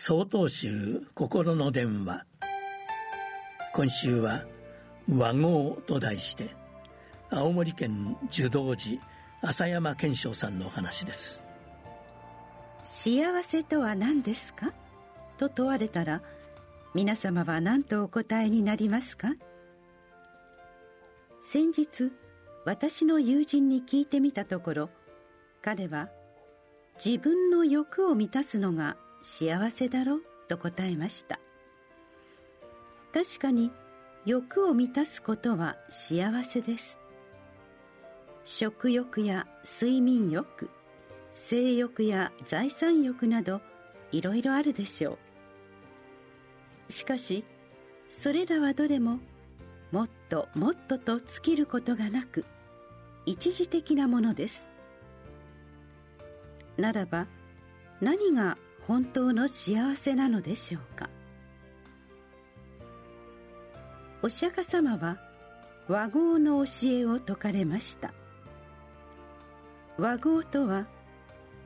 曹洞宗心の電話。今週は和合と題して青森県樹道寺浅山健昌さんのお話です。幸せとは何ですか？と問われたら皆様は何とお答えになりますか？先日私の友人に聞いてみたところ彼は自分の欲を満たすのが幸せだろと答えました。確かに欲を満たすことは幸せです。食欲や睡眠欲性欲や財産欲などいろいろあるでしょう。しかしそれらはどれももっともっとと尽きることがなく一時的なものです。ならば何が本当の幸せなのでしょうか？お釈迦様は和合の教えを説かれました。和合とは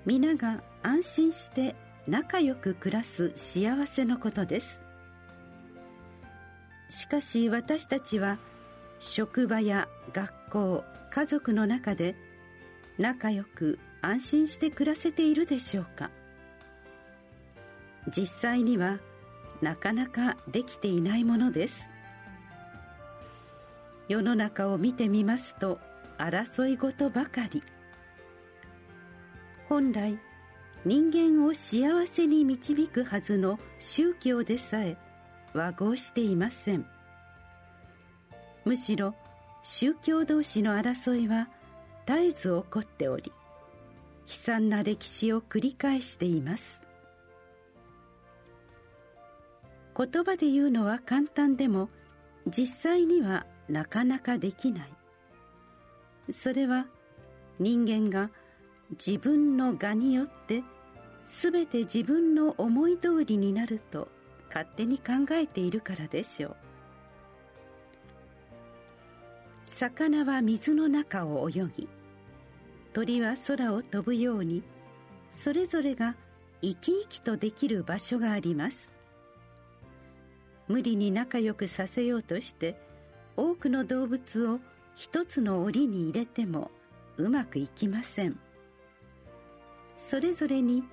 皆が安心して仲良く暮らす幸せのことです。しかし私たちは職場や学校家族の中で仲良く安心して暮らせているでしょうか？実際にはなかなかできていないものです。世の中を見てみますと争い事ばかり。本来人間を幸せに導くはずの宗教でさえ和合していません。むしろ宗教同士の争いは絶えず起こっており悲惨な歴史を繰り返しています。言葉で言うのは簡単でも実際にはなかなかできない。それは人間が自分の我によって全て自分の思い通りになると勝手に考えているからでしょう。魚は水の中を泳ぎ鳥は空を飛ぶようにそれぞれが生き生きとできる場所があります。無理に仲良くさせようとして多くの動物を一つの檻に入れてもうまくいきません。それぞれに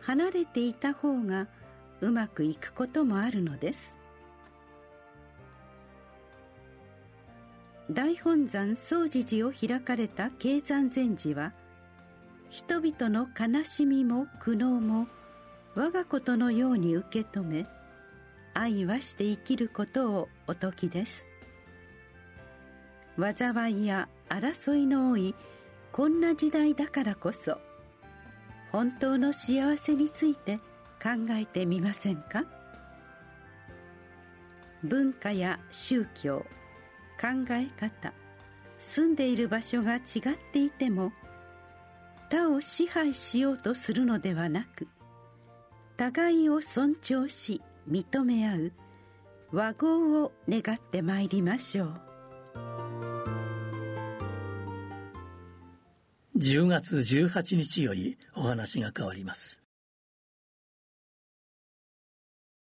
離れていた方がうまくいくこともあるのです。大本山総持寺を開かれた経山禅師は人々の悲しみも苦悩も我がことのように受け止め愛はして生きることをお説きです。災いや争いの多いこんな時代だからこそ本当の幸せについて考えてみませんか？文化や宗教考え方住んでいる場所が違っていても他を支配しようとするのではなく互いを尊重し認め合う和合を願ってまいりましょう。10月18日よりお話が変わります。